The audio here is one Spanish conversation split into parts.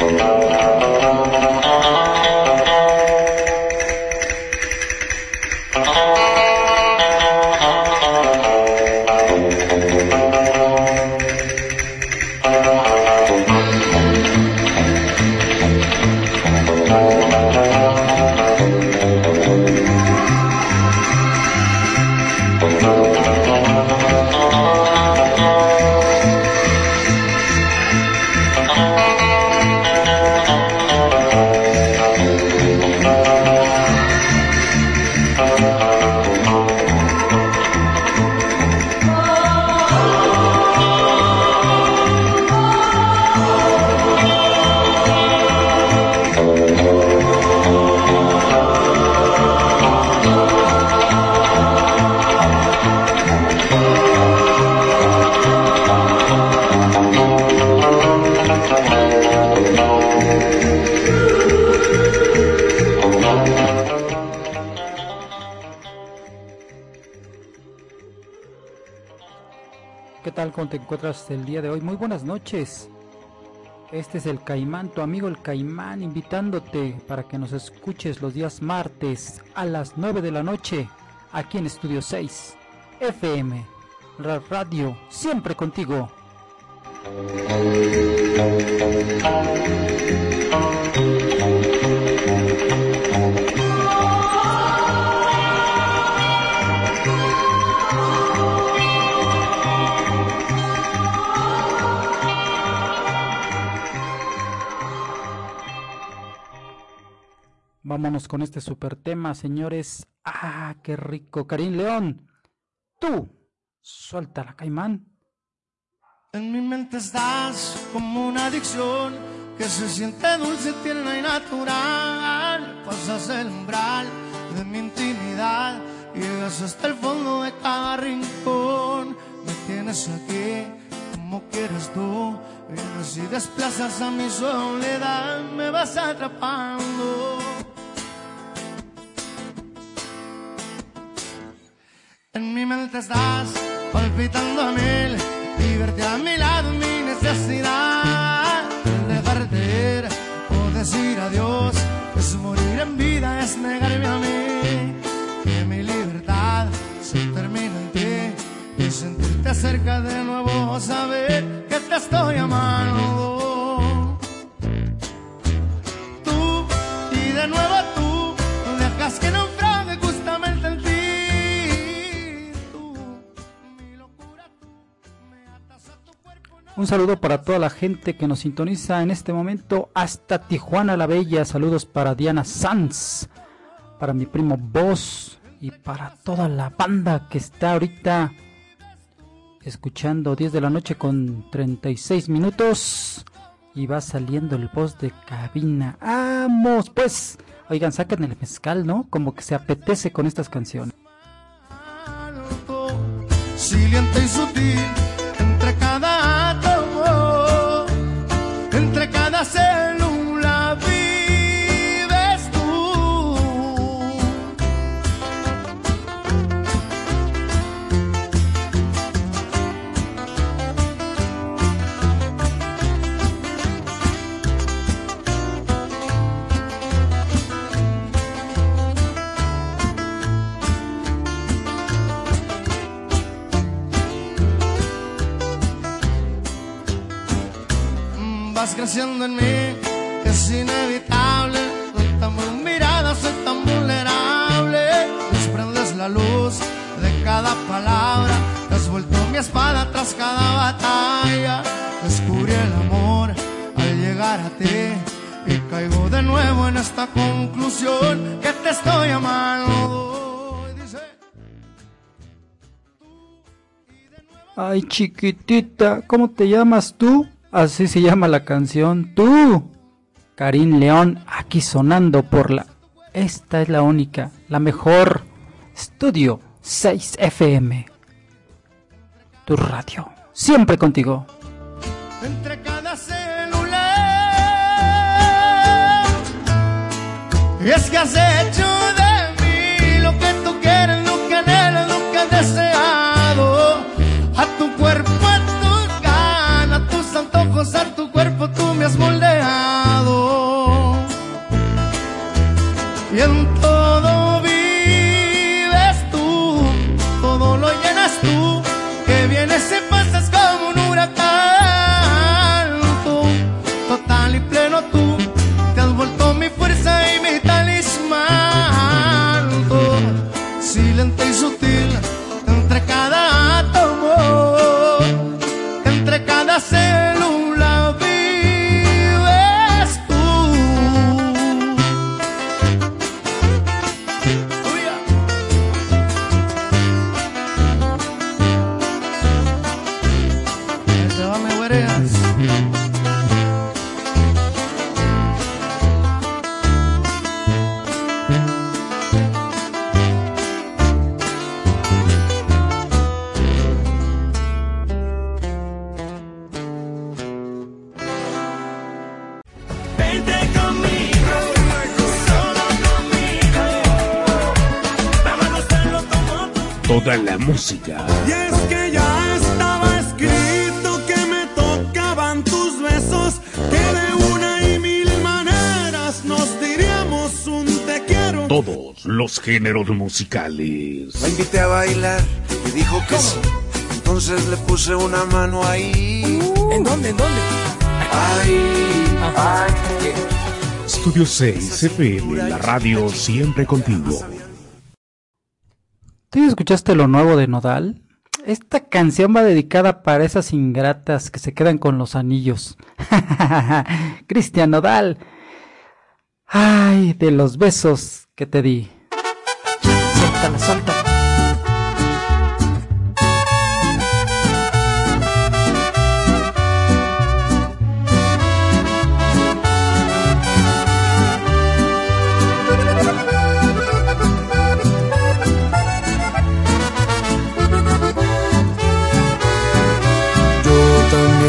Música te encuentras el día de hoy? Muy buenas noches. Este es el Caimán, tu amigo el Caimán, invitándote para que nos escuches los días martes a las 9 de la noche aquí en Estudio 6 FM, Radio, siempre contigo. Vámonos con este super tema, señores. ¡Ah, qué rico! Karim León, tú, suelta caimán. En mi mente estás como una adicción que se siente dulce, tierna y natural. Pasas el umbral de mi intimidad, llegas hasta el fondo de cada rincón. Me tienes aquí como quieres tú, vienes y desplazas a mi soledad, me vas atrapando. En mi mente estás palpitando a mil y verte a mi lado mi necesidad. de dejarte ir o decir adiós es morir en vida, es negarme a mí. Que mi libertad se termina en ti y sentirte cerca de nuevo, saber que te estoy amando. Un saludo para toda la gente que nos sintoniza en este momento hasta Tijuana la Bella. Saludos para Diana Sanz, para mi primo Boss y para toda la banda que está ahorita escuchando 10 de la noche con 36 minutos. Y va saliendo el voz de cabina. ¡Vamos! Pues, oigan, saquen el mezcal, ¿no? Como que se apetece con estas canciones. y sutil entre espada tras cada batalla. Descubrí el amor al llegar a ti y caigo de nuevo en esta conclusión que te estoy amando. Ay, chiquitita, ¿cómo te llamas tú? Así se llama la canción. Tú, Karim León, aquí sonando por la... Esta es la única, la mejor. Estudio 6 FM. Tu radio. Siempre contigo. Entre cada célula. Y es que has hecho sutil entre cada toda la música. Y es que ya estaba escrito que me tocaban tus besos, que de una y mil maneras nos diríamos un te quiero. Todos los géneros musicales. La invité a bailar y dijo que sí. Entonces le puse una mano ahí. ¿En dónde? ¿En dónde? Ahí. Ahí. Estudio 6 FM, la radio siempre contigo. ¿Tú escuchaste lo nuevo de Nodal? Esta canción va dedicada para esas ingratas que se quedan con los anillos. Cristian Nodal. Ay, de los besos que te di. Suéltala, suéltala.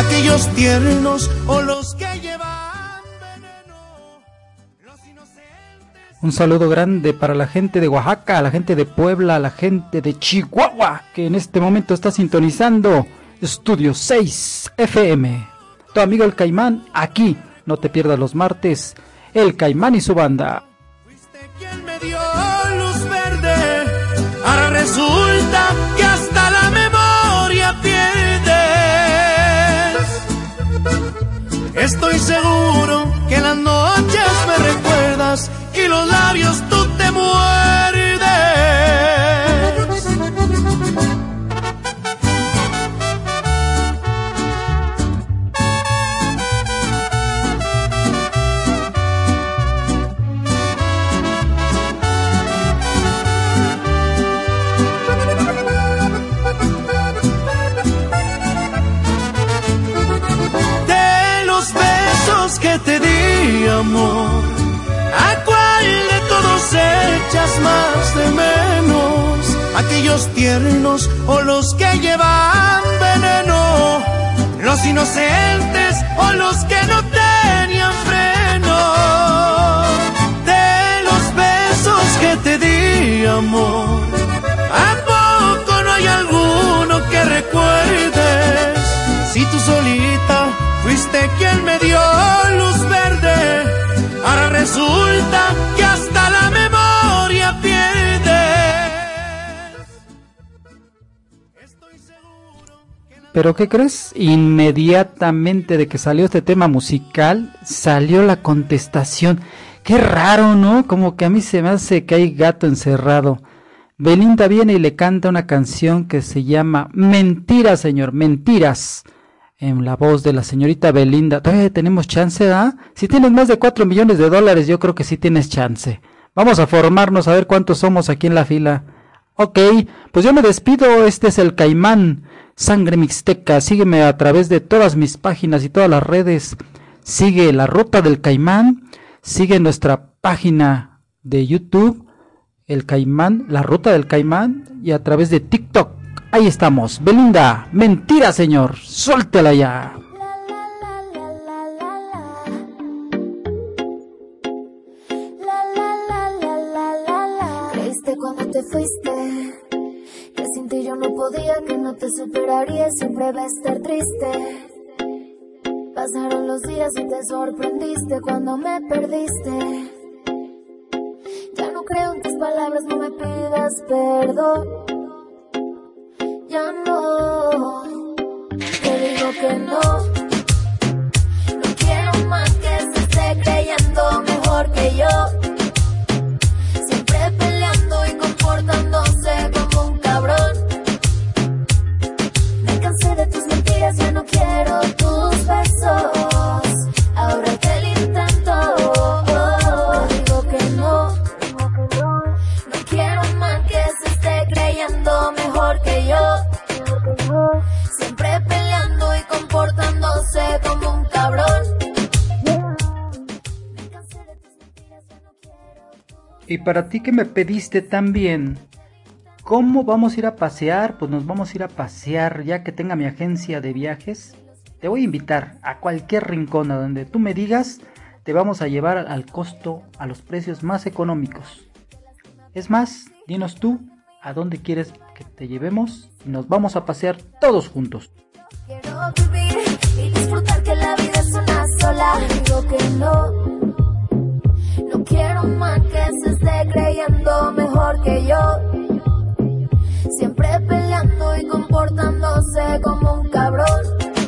Aquellos tiernos o los que llevan veneno. Los inocentes. Un saludo grande para la gente de Oaxaca, la gente de Puebla, la gente de Chihuahua, que en este momento está sintonizando Estudio 6 FM. Tu amigo el Caimán, aquí, no te pierdas los martes, el Caimán y su banda. Fuiste quien me dio luz verde, ahora resulta Estoy seguro que las noches me recuerdas y los labios que no Pero ¿qué crees? Inmediatamente de que salió este tema musical, salió la contestación. Qué raro, ¿no? Como que a mí se me hace que hay gato encerrado. Belinda viene y le canta una canción que se llama Mentiras, señor, mentiras. En la voz de la señorita Belinda. Tenemos chance, ¿ah? Si tienes más de 4 millones de dólares, yo creo que sí tienes chance. Vamos a formarnos a ver cuántos somos aquí en la fila. Ok, pues yo me despido. Este es el Caimán, Sangre Mixteca. Sígueme a través de todas mis páginas y todas las redes. Sigue la ruta del Caimán. Sigue nuestra página de YouTube, el Caimán, la ruta del Caimán. Y a través de TikTok. Ahí estamos. Belinda, mentira, señor. Suéltela ya. Podía, que no te superaría, siempre va a estar triste. Pasaron los días y te sorprendiste cuando me perdiste. Ya no creo en tus palabras, no me pidas perdón. Ya no. Te digo que. No para ti que me pediste también, ¿cómo vamos a ir a pasear? Pues nos vamos a ir a pasear ya que tenga mi agencia de viajes. Te voy a invitar a cualquier rincón a donde tú me digas, te vamos a llevar al costo, a los precios más económicos. Es más, dinos tú a dónde quieres que te llevemos y nos vamos a pasear todos juntos. Mejor que yo. Siempre peleando y comportándose como un cabrón.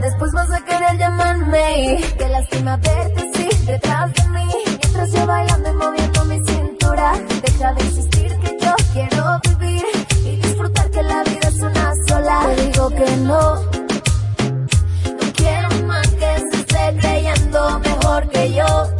Después vas a querer llamarme. Qué lástima verte, sí, detrás de mí. Mientras yo bailando y moviendo mi cintura. Deja de insistir que yo quiero vivir y disfrutar que la vida es una sola. Te digo que no creyendo mejor que yo.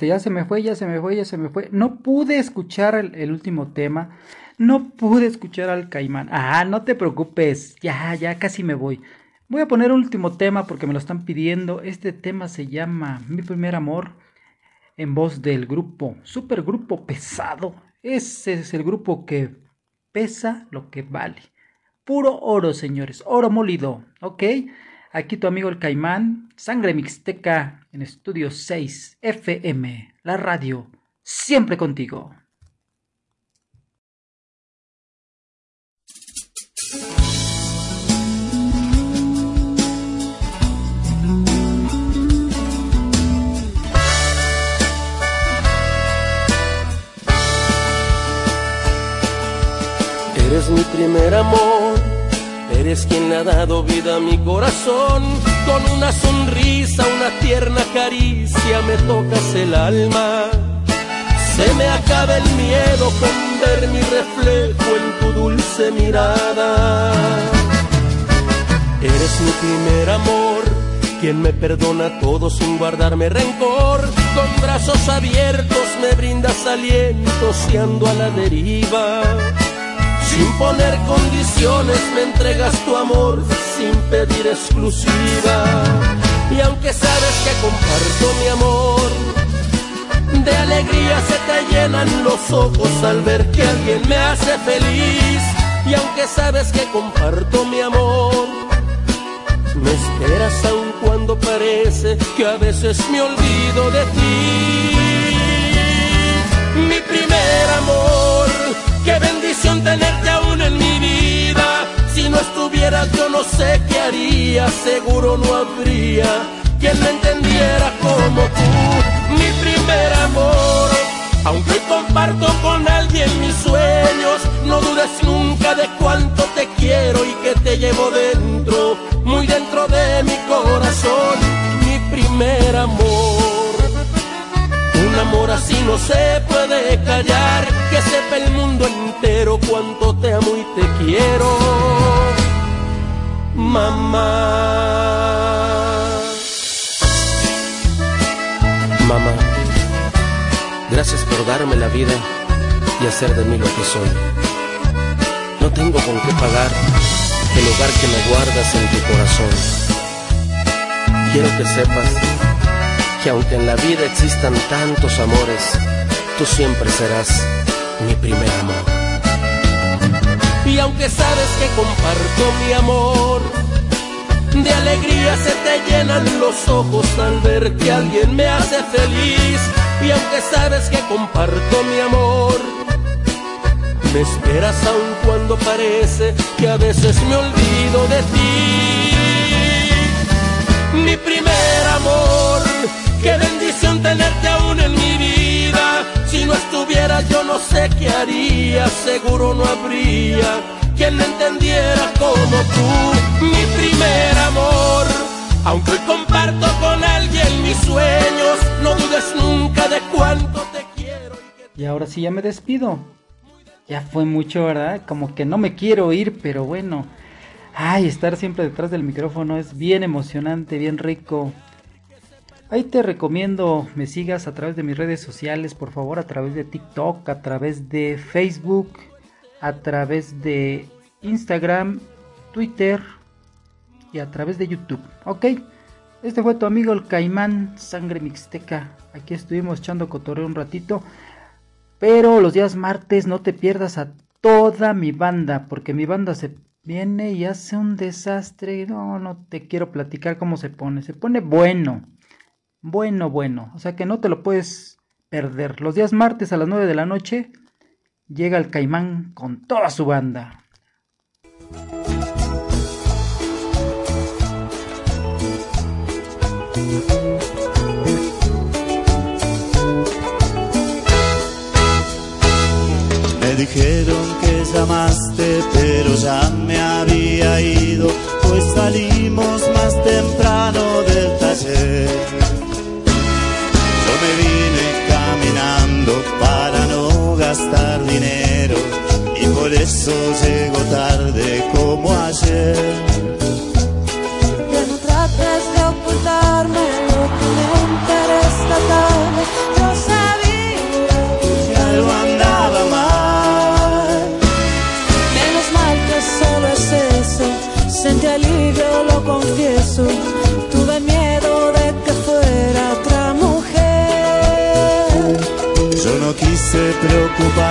Ya se me fue, ya se me fue, ya se me fue. No pude escuchar el, último tema. No pude escuchar al caimán. Ah, no te preocupes. Ya, ya casi me voy. Voy a poner un último tema porque me lo están pidiendo. Este tema se llama Mi primer amor. En voz del grupo, super grupo pesado. Ese es el grupo que pesa lo que vale. Puro oro, señores. Oro molido. ¿Ok? Aquí tu amigo el Caimán, Sangre Mixteca en Estudio 6 FM, la radio, siempre contigo. Eres mi primer amor Eres quien ha dado vida a mi corazón. Con una sonrisa, una tierna caricia me tocas el alma. Se me acaba el miedo con ver mi reflejo en tu dulce mirada. Eres mi primer amor, quien me perdona todo sin guardarme rencor. Con brazos abiertos me brindas aliento si ando a la deriva. Sin poner condiciones me entregas tu amor sin pedir exclusiva. Y aunque sabes que comparto mi amor, de alegría se te llenan los ojos al ver que alguien me hace feliz. Y aunque sabes que comparto mi amor, me esperas aun cuando parece que a veces me olvido de ti. Mi primer amor Qué bendición tenerte aún en mi vida. Si no estuvieras yo no sé qué haría, seguro no habría quien me entendiera como tú, mi primer amor. Aunque comparto con alguien mis sueños, no dudes nunca de cuánto te quiero y que te llevo dentro, muy dentro de mi corazón, mi primer amor. Un amor así no se puede cuánto te amo y te quiero, mamá. Mamá, gracias por darme la vida y hacer de mí lo que soy. No tengo con qué pagar el hogar que me guardas en tu corazón. Quiero que sepas que aunque en la vida existan tantos amores, tú siempre serás mi primer amor. Y aunque sabes que comparto mi amor, de alegría se te llenan los ojos al ver que alguien me hace feliz. Y aunque sabes que comparto mi amor, me esperas aun cuando parece que a veces me olvido de ti. Mi primer amor, qué bendición tenerte aún en mi vida. Si no estuvieras yo no sé qué haría, seguro no habría quien me entendiera como tú. Mi primer amor, aunque hoy comparto con alguien mis sueños, no dudes nunca de cuánto te quiero. Y ahora sí ya me despido. Ya fue mucho, ¿verdad? Como que no me quiero ir, pero bueno. Ay, estar siempre detrás del micrófono es bien emocionante, bien rico. Ahí te recomiendo me sigas a través de mis redes sociales, por favor, a través de TikTok, a través de Facebook, a través de Instagram, Twitter y a través de YouTube. Ok, este fue tu amigo el Caimán Sangre Mixteca. Aquí estuvimos echando cotorreo un ratito. Pero los días martes no te pierdas a toda mi banda, porque mi banda se viene y hace un desastre. No, no te quiero platicar cómo se pone. Se pone bueno. Bueno, bueno. O sea que no te lo puedes perder. Los días martes a las 9 de la noche llega el Caimán con toda su banda. Me dijeron que llamaste, pero ya me había ido, pues salimos más temprano del taller. Vine caminando para no gastar dinero y por eso llego tarde como ayer. preocupar.